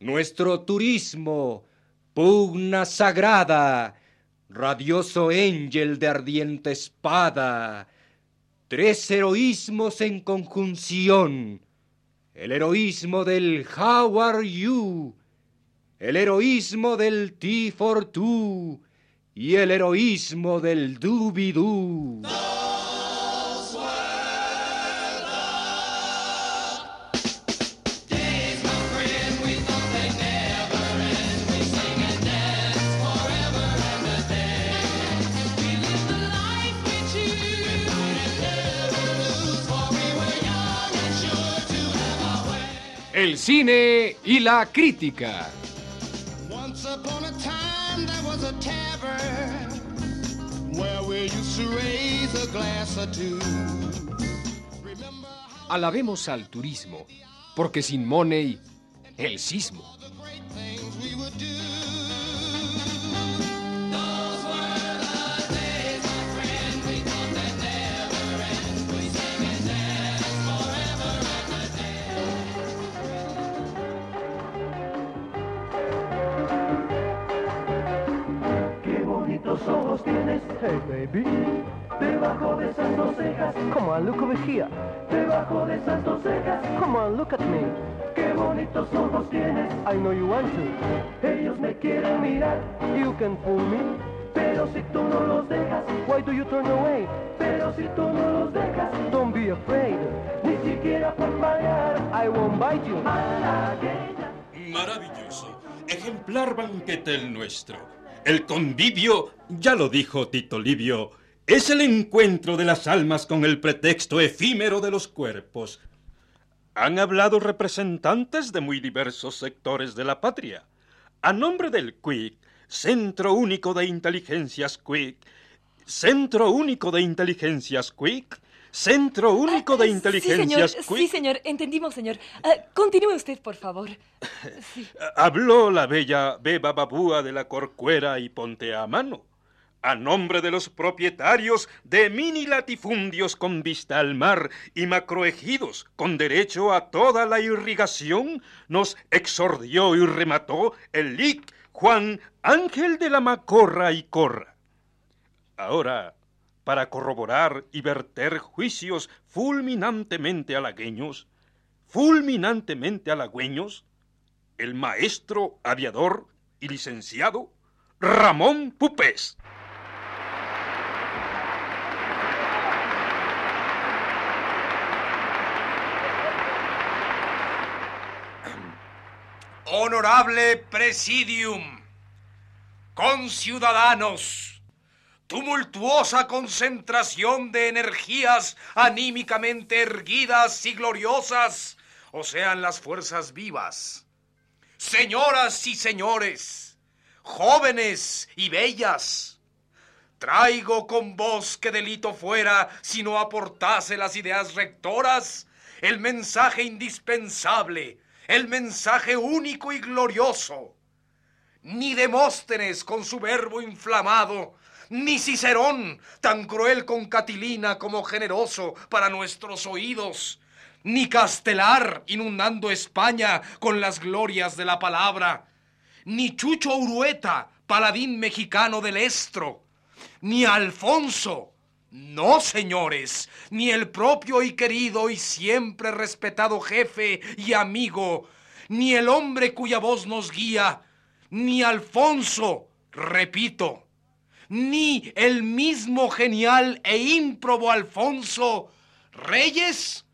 nuestro turismo, pugna sagrada, radioso ángel de ardiente espada, tres heroísmos en conjunción, el heroísmo del How are you, el heroísmo del T for two y el heroísmo del Doobie-Doo. El cine y la crítica. Once upon a time there was a tavern where we used to raise a glass or two. Remember how Alabemos al turismo, porque sin money, el sismo. Bonitos ojos tienes, hey baby. Debajo de esas dos cejas, come on, look over here. Debajo de esas dos cejas, come on, look at me. Qué bonitos ojos tienes, I know you want to. Ellos me quieren mirar, you can fool me. Pero si tú no los dejas, why do you turn away? Pero si tú no los dejas, don't be afraid. Ni siquiera por pagar, I won't bite you. Maravilloso. Ejemplar banquete el nuestro. El convivio, ya lo dijo Tito Livio, es el encuentro de las almas con el pretexto efímero de los cuerpos. Han hablado representantes de muy diversos sectores de la patria. A nombre del CUIC, Centro Único de Inteligencias CUIC, Centro Único de Inteligencias CUIC, Centro Único de Inteligencias Sí, señor. Sí, señor. Entendimos, señor. Ah, continúe usted, por favor. Sí. Habló la bella Beba Babúa de la Corcuera y Ponte a Mano, a nombre de los propietarios de mini latifundios con vista al mar y macroejidos con derecho a toda la irrigación, nos exordió y remató el lic Juan Ángel de la Macorra y Corra. Ahora, para corroborar y verter juicios fulminantemente halagüeños, fulminantemente halagüeños, el maestro aviador y licenciado Ramón Pupés. Honorable Presidium, conciudadanos, tumultuosa concentración de energías anímicamente erguidas y gloriosas, o sean las fuerzas vivas. Señoras y señores, jóvenes y bellas, traigo con vos que delito fuera si no aportase las ideas rectoras, el mensaje indispensable, el mensaje único y glorioso. Ni Demóstenes con su verbo inflamado, ni Cicerón, tan cruel con Catilina como generoso para nuestros oídos, ni Castelar inundando España con las glorias de la palabra, ni Chucho Urueta, paladín mexicano del Estro, ni Alfonso, no, señores, ni el propio y querido y siempre respetado jefe y amigo, ni el hombre cuya voz nos guía, ni Alfonso, repito, ni el mismo genial e ímprobo Alfonso Reyes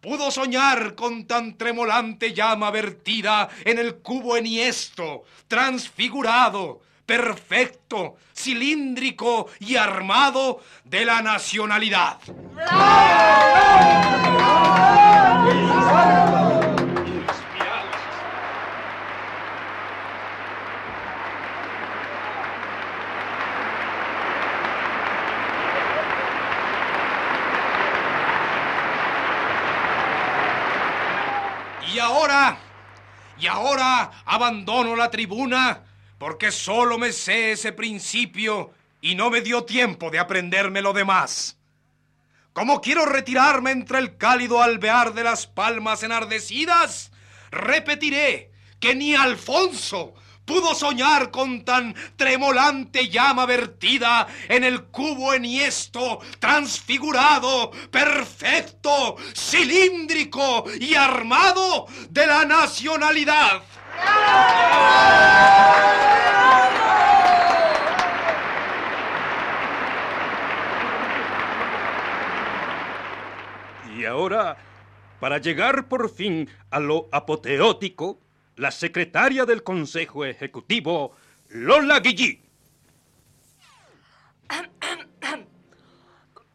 pudo soñar con tan tremolante llama vertida en el cubo enhiesto, transfigurado, perfecto, cilíndrico y armado de la nacionalidad. Y ahora abandono la tribuna porque solo me sé ese principio y no me dio tiempo de aprenderme lo demás. Como quiero retirarme entre el cálido alvear de las palmas enardecidas, repetiré que ni Alfonso pudo soñar con tan tremolante llama vertida en el cubo enhiesto, transfigurado, perfecto, cilíndrico y armado de la nacionalidad. Y ahora, para llegar por fin a lo apoteótico, la secretaria del Consejo Ejecutivo, Lola Guillí.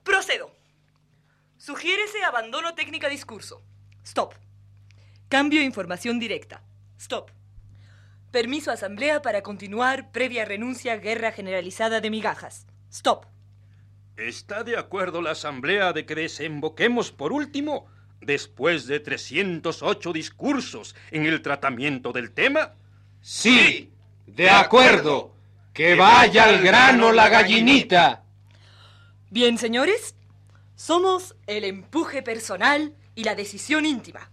Procedo. Sugiérese abandono técnica discurso. Stop. Cambio información directa. Stop. Permiso asamblea para continuar previa renuncia guerra generalizada de migajas. Stop. ¿Está de acuerdo la Asamblea de que desemboquemos por último, después de 308 discursos, en el tratamiento del tema? Sí, de acuerdo. Que vaya al grano la gallinita. Bien, señores, somos el empuje personal y la decisión íntima.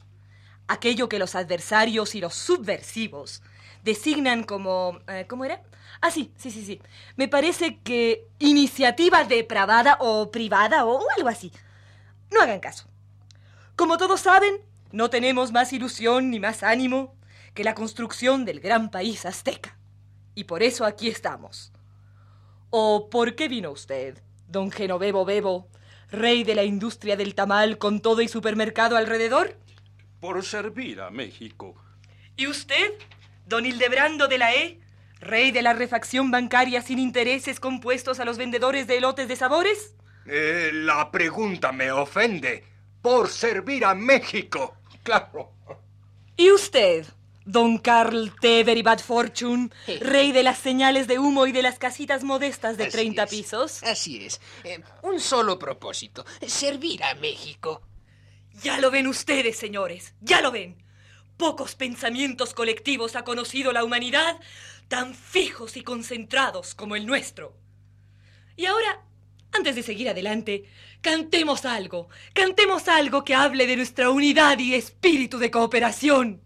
Aquello que los adversarios y los subversivos designan como... eh, ¿Cómo era? Ah, sí, sí, sí, sí. Me parece que iniciativa depravada o privada o algo así. No hagan caso. Como todos saben, no tenemos más ilusión ni más ánimo que la construcción del gran país azteca. Y por eso aquí estamos. ¿O por qué vino usted, don Genovevo Bebo, rey de la industria del tamal con todo y supermercado alrededor? Por servir a México. ¿Y usted, don Hildebrando de la E, rey de la refacción bancaria sin intereses compuestos a los vendedores de elotes de sabores? Eh, la pregunta me ofende. Por servir a México. Claro. ¿Y usted, don Carl T. Very Bad Fortune, rey de las señales de humo y de las casitas modestas de Así 30 es, pisos? Así es. Eh, un solo propósito, servir a México. Ya lo ven ustedes, señores, ya lo ven. Pocos pensamientos colectivos ha conocido la humanidad tan fijos y concentrados como el nuestro. Y ahora, antes de seguir adelante, cantemos algo, cantemos algo que hable de nuestra unidad y espíritu de cooperación.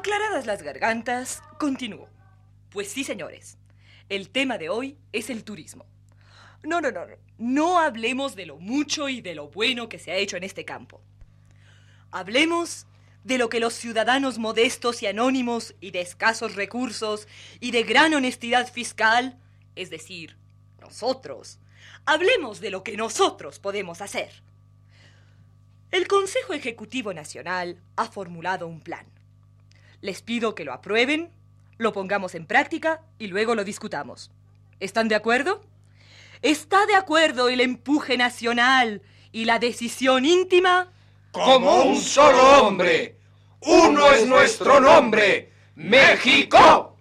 Aclaradas las gargantas, continúo. Pues sí, señores, el tema de hoy es el turismo. No, no, no, no. No hablemos de lo mucho y de lo bueno que se ha hecho en este campo. Hablemos de lo que los ciudadanos modestos y anónimos y de escasos recursos y de gran honestidad fiscal, es decir, nosotros, hablemos de lo que nosotros podemos hacer. El Consejo Ejecutivo Nacional ha formulado un plan. Les pido que lo aprueben, lo pongamos en práctica y luego lo discutamos. ¿Están de acuerdo? ¿Está de acuerdo el empuje nacional y la decisión íntima? Como un solo hombre. Uno es nuestro nombre. México.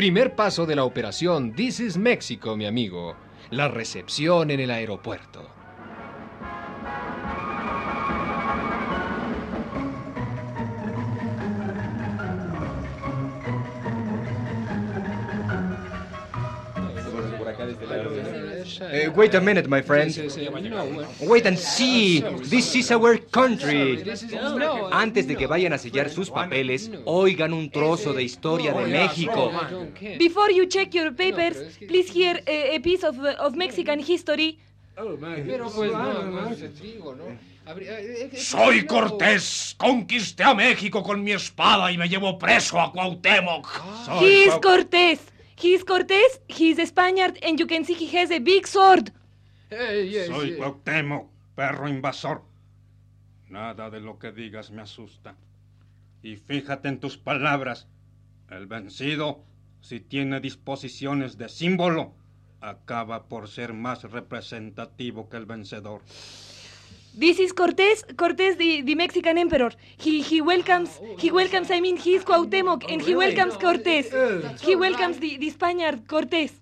Primer paso de la operación This is Mexico, mi amigo. La recepción en el aeropuerto. Wait a minute, my friend. Wait and see. This is our country. Antes de que vayan a sellar sus papeles, oigan un trozo de historia de México. Before you check your papers, please hear a, a piece of, of Mexican history. Pero pues eh, eh, Soy Cortés, conquisté a México con mi espada y me llevo preso a Cuauhtémoc. Soy He is Cuau- Cortés. He is Cortés, he is a Spaniard, and you can see he has a big sword. Soy Cuauhtémoc, perro invasor. Nada de lo que digas me asusta. Y fíjate en tus palabras. El vencido, si tiene disposiciones de símbolo, acaba por ser más representativo que el vencedor. This is Cortés, Cortés, the, the Mexican emperor. He he welcomes, he welcomes. I mean, he's Cuauhtémoc, and he welcomes Cortés. He welcomes the, the Spaniard Cortés.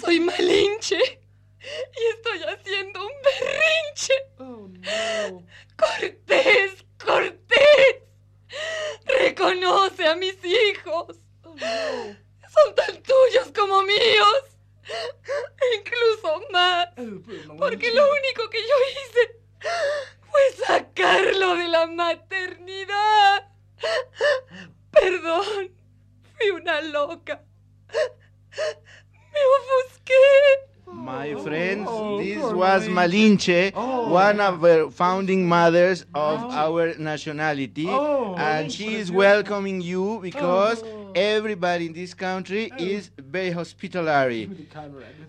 Soy Malinche y estoy haciendo un berrinche. Cortés, Cortés, reconoce a mis hijos. Son tan tuyos como míos. Incluso más. Porque lo único que yo hice fue sacarlo de la maternidad. Perdón, fui una loca. Me ofusqué. My friends, this Malinche, one of the founding mothers of our nationality, and she is welcoming you because everybody in this country is very hospitallary.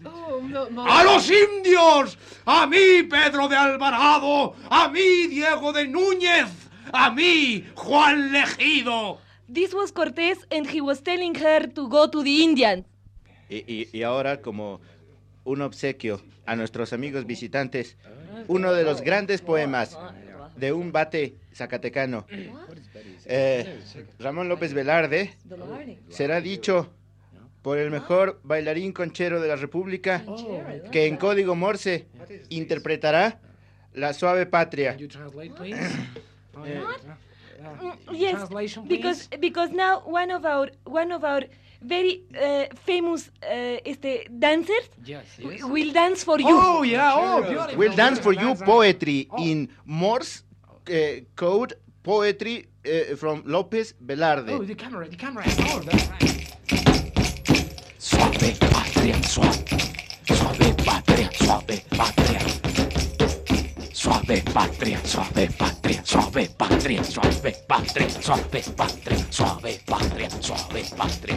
¡A los indios! ¡A mí, Pedro de Alvarado! ¡A mí, Diego de Núñez! ¡A mí, Juan Legido! This was Cortés and he was telling her to go to the Indians. Y, y- y ahora, como un obsequio a nuestros amigos visitantes, uno de los grandes poemas de un bate zacatecano. Eh, Ramón López Velarde será dicho por el mejor bailarín conchero de la República, que en código Morse interpretará La Suave Patria. Yes, because because now one of our one of our very uh, famous uh, este dancers w- will dance for you. Oh, yeah, oh, beautiful. We'll dance for you poetry in Morse eh, code, poetry eh, from López Velarde. Oh, the camera, the camera. Oh, that's right. Suave patria, suave. Suave patria, suave patria. Suave patria, suave patria, suave patria, suave patria, suave patria, suave patria, suave patria.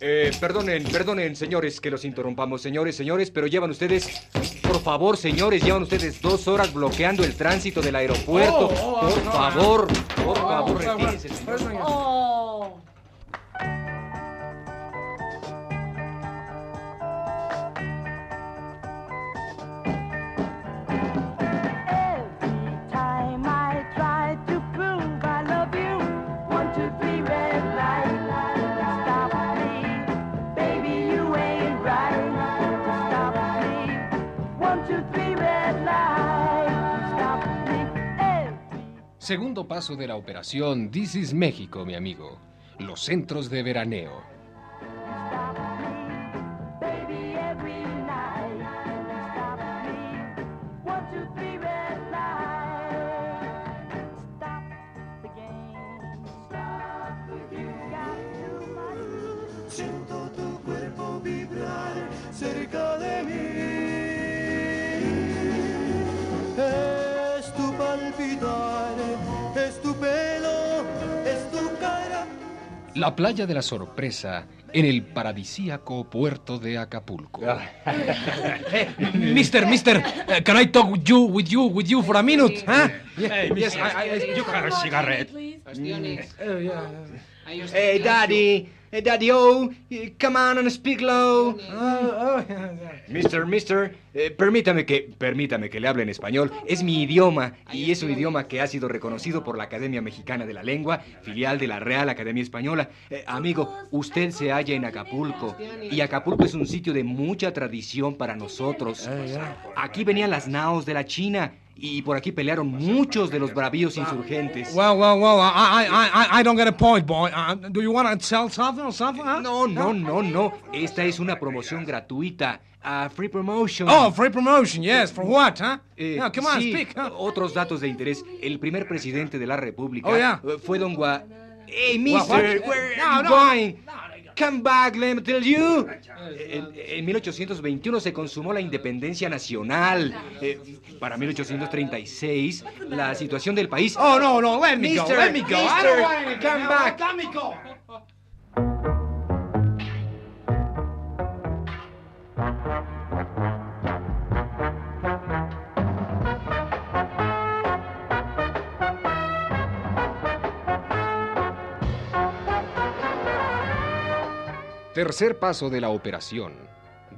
Eh, perdonen, perdonen, señores, que los interrumpamos, señores, señores, pero llevan ustedes, por favor, señores, llevan ustedes dos horas bloqueando el tránsito del aeropuerto. por favor, por favor, retírense, señor. Segundo paso de la operación This is México, mi amigo. Los centros de veraneo. La playa de la sorpresa en el paradisíaco puerto de Acapulco. Mister, mister, uh, can I talk with you, with you, with you for a minute? Huh? Hey, yes, I, I, you have a cigarette. Hey, Daddy, Daddy O, eh, come on and speak low. Mister, mister, eh, permítame que, permítame que le hable en español. Es mi idioma y es un idioma que ha sido reconocido por la Academia Mexicana de la Lengua, filial de la Real Academia Española. Eh, amigo, usted se halla en Acapulco y Acapulco es un sitio de mucha tradición para nosotros. Aquí venían las naos de la China y por aquí pelearon muchos de los bravíos insurgentes. Well, well, well, I, I, I, I don't get a point, boy. Uh, do you want to sell something or something? Huh? No, no, no, no. Esta es una promoción gratuita. A free promotion. Oh, free promotion, yes. For what, huh? Eh, yeah, come on, sí, speak. Huh? Otros datos de interés. El primer presidente de la República Oh, yeah. eh, fue Don Gua... Hey, What, mister, what? where No, are you no. going? Come back, let me tell you. En, en 1821 se consumó la independencia nacional. Eh, para 1836, la situación del país... Oh, no, no, let me Mister, go, let me go. I don't want anything come back. Let me go. Tercer paso de la operación.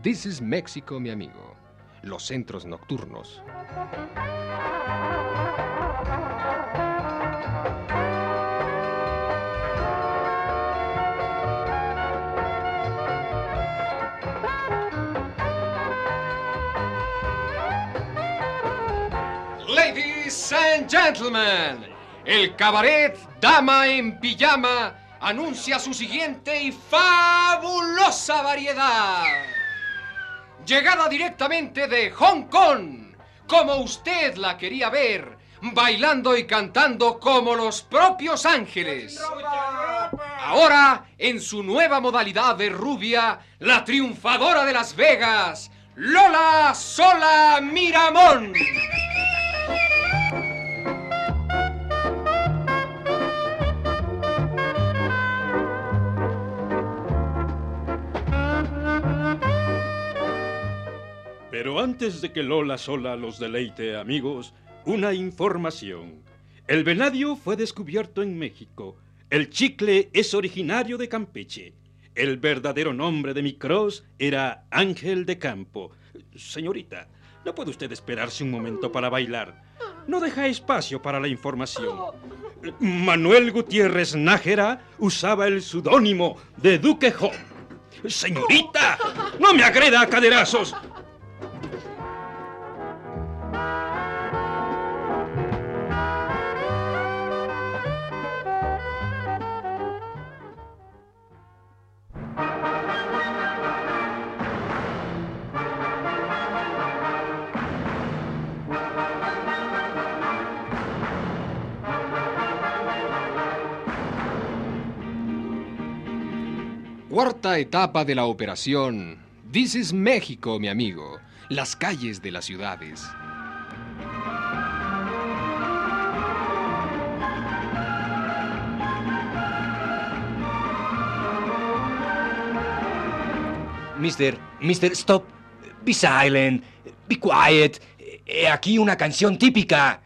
This is Mexico, mi amigo. Los centros nocturnos. Ladies and gentlemen, el cabaret Dama en Pijama anuncia su siguiente y fabulosa variedad. Llegada directamente de Hong Kong, como usted la quería ver, bailando y cantando como los propios ángeles. Ahora, en su nueva modalidad de rubia, la triunfadora de Las Vegas, Lola Sola Miramón. Pero antes de que Lola sola los deleite, amigos, una información. El venadio fue descubierto en México. El chicle es originario de Campeche. El verdadero nombre de mi cross era Ángel de Campo. Señorita, ¿no puede usted esperarse un momento para bailar? No deja espacio para la información. Manuel Gutiérrez Nájera usaba el pseudónimo de Duque Home. Señorita, no me agreda a caderazos. Cuarta etapa de la operación. This is México, mi amigo. Las calles de las ciudades. Mister, Mister, stop. Be silent. Be quiet. He aquí una canción típica.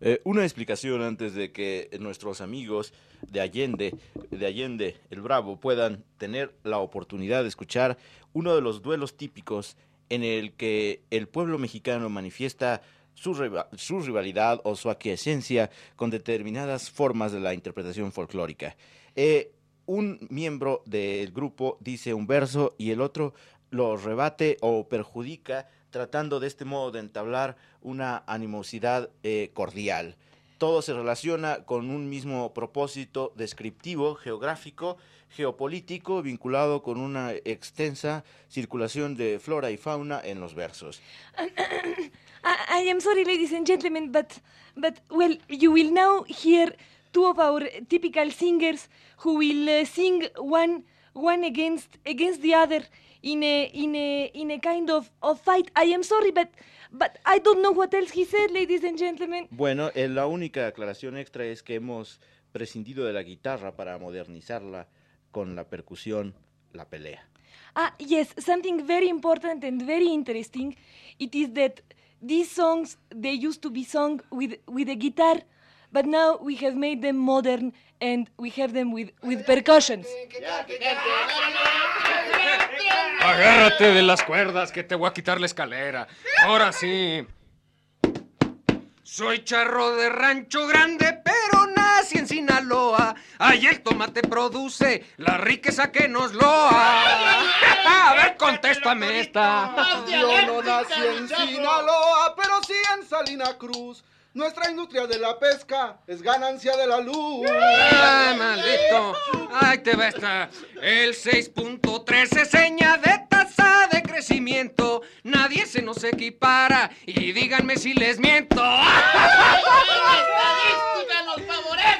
Eh, una explicación antes de que nuestros amigos de Allende, de Allende el Bravo, puedan tener la oportunidad de escuchar uno de los duelos típicos en el que el pueblo mexicano manifiesta su, su rivalidad o su aquiescencia con determinadas formas de la interpretación folclórica. Eh, un miembro del grupo dice un verso y el otro lo rebate o perjudica tratando de este modo de entablar una animosidad eh, cordial. Todo se relaciona con un mismo propósito descriptivo, geográfico, geopolítico, vinculado con una extensa circulación de flora y fauna en los versos. I, am sorry, ladies and gentlemen, but but well, you will now hear two of our typical singers who will uh, sing one one against against the other in a in a in a kind of, of fight. I am sorry, but but I don't know what else he said, ladies and gentlemen. Bueno, eh, la única aclaración extra es que hemos prescindido de la guitarra para modernizarla con la percusión, la pelea. Ah, yes, something very important and very interesting. It is that these songs they used to be sung with with a guitar, but now we have made them modern and we have them with with percussions. Agárrate de las cuerdas que te voy a quitar la escalera. Ahora sí. Soy charro de rancho grande, pero nací en Sinaloa. Ahí el tomate produce la riqueza que nos loa. A ver, contéstame esta. Yo no nací en Sinaloa, pero sí en Salina Cruz. Nuestra industria de la pesca es ganancia de la luz. ¡Ay, maldito! ¡Ahí te va esta! El 6.3 es seña de tasa de crecimiento. Nadie se nos equipara y díganme si les miento nos favorece!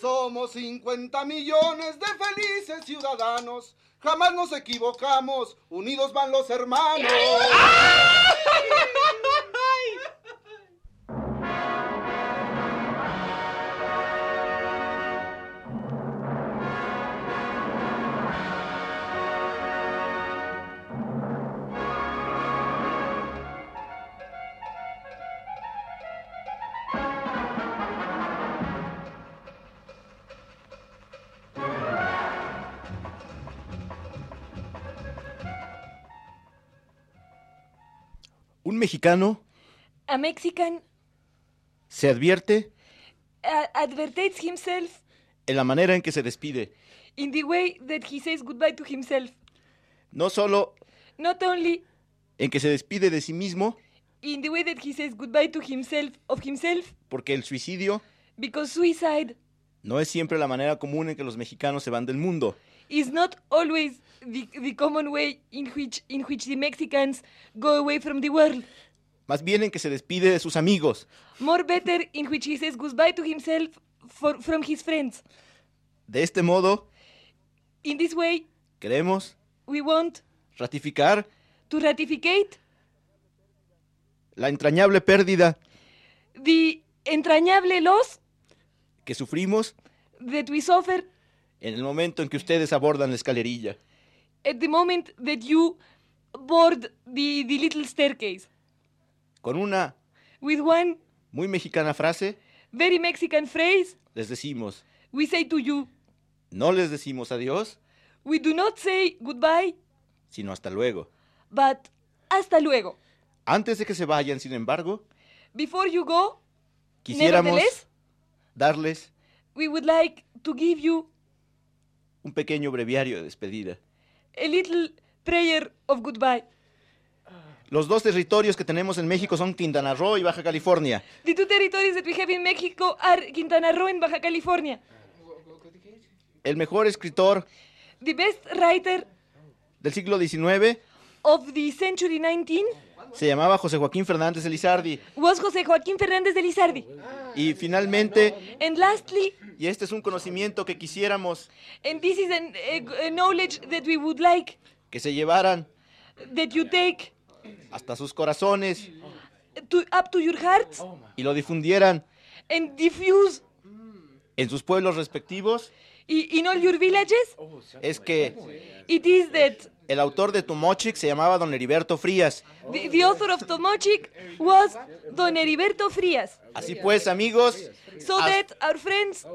Somos 50 millones de felices ciudadanos. Jamás nos equivocamos. Unidos van los hermanos. Un mexicano A Mexican se advierte uh, advertises himself en la manera en que se despide. in the way that he says goodbye to himself. No solo Not only en que se despide de sí mismo, in the way that he says goodbye to himself of himself, porque el suicidio because suicide no es siempre la manera común en que los mexicanos se van del mundo. Is not always the, the common way in which in which the Mexicans go away from the world. Más bien en que se despide de sus amigos. More better in which he says goodbye to himself for, from his friends. De este modo, In this way, queremos we want ratificar to ratificate la entrañable pérdida the entrañable loss que sufrimos that we suffer en el momento en que ustedes abordan la escalerilla. at the moment that you board the, the little staircase Con una with one muy mexicana frase, very Mexican phrase. les decimos, We say to you, no les decimos adiós, we do not say goodbye, sino hasta luego. but hasta luego. Antes de que se vayan, sin embargo, Before you go, quisiéramos darles we would like to give you un pequeño breviario de despedida. a little prayer of goodbye. Los dos territorios que tenemos en México son Quintana Roo y Baja California. The two territories that we have in Mexico are Quintana Roo and Baja California. El mejor escritor The best writer del siglo XIX of the century 19 se llamaba José Joaquín Fernández Elizardi. was José Joaquín Fernández de Lizardi. Y finalmente, And lastly, y este es un conocimiento que quisiéramos and this is an, a, a knowledge that we would like que se llevaran that you take hasta sus corazones to, up to your hearts y lo difundieran and diffuse en sus pueblos respectivos, i- in all your villages, es que it is that el autor de Tomochic se llamaba don Heriberto Frías. the, the author of Tomochic was Don Heriberto Frías. Así pues, amigos, So that our friends,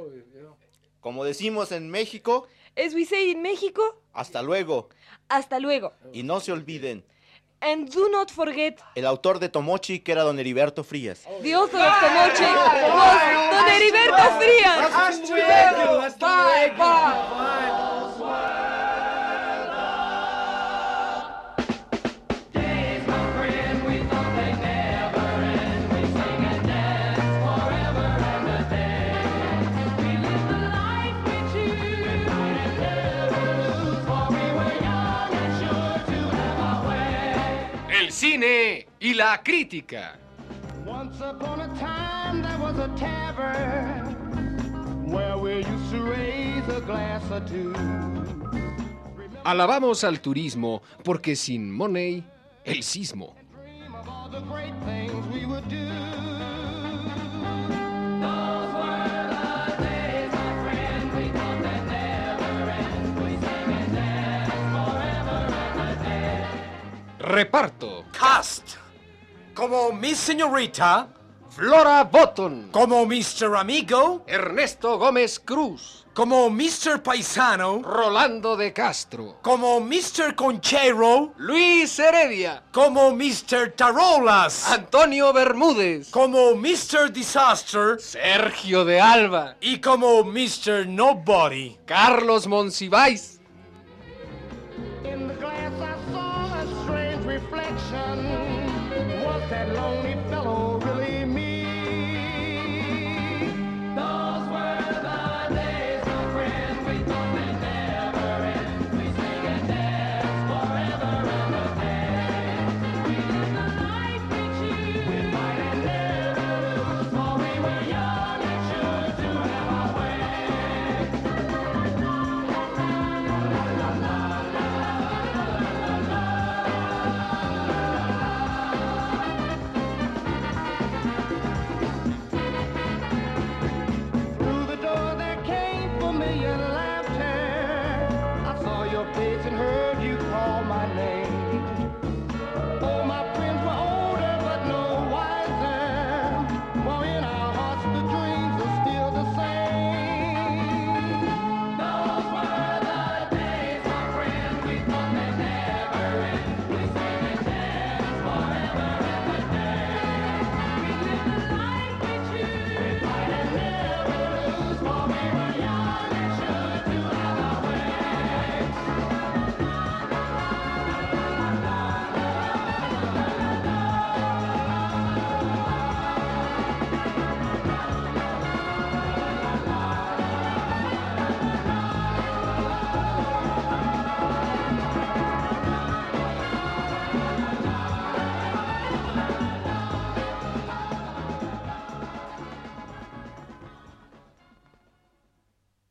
como decimos en México, as we say in Mexico, hasta luego. hasta luego. Y no se olviden, And do not forget, el autor de Tomochic era don Heriberto Frías. the author of Tomochic was Don Heriberto Frías. Bye, bye. Y la crítica. Once upon a time there was a tavern where we used to raise a glass or two. Alabamos al turismo porque sin money, el sismo. Reparto. Cast. Como Miss Señorita, Flora Botton. como Mr. Amigo, Ernesto Gómez Cruz. como Mr. Paisano, Rolando de Castro. como Mr. Conchero, Luis Heredia. como Mr. Tarolas, Antonio Bermúdez. como Mr. Disaster Sergio de Alba. y como Mr. Nobody. Carlos Monsiváis. That lonely fellow?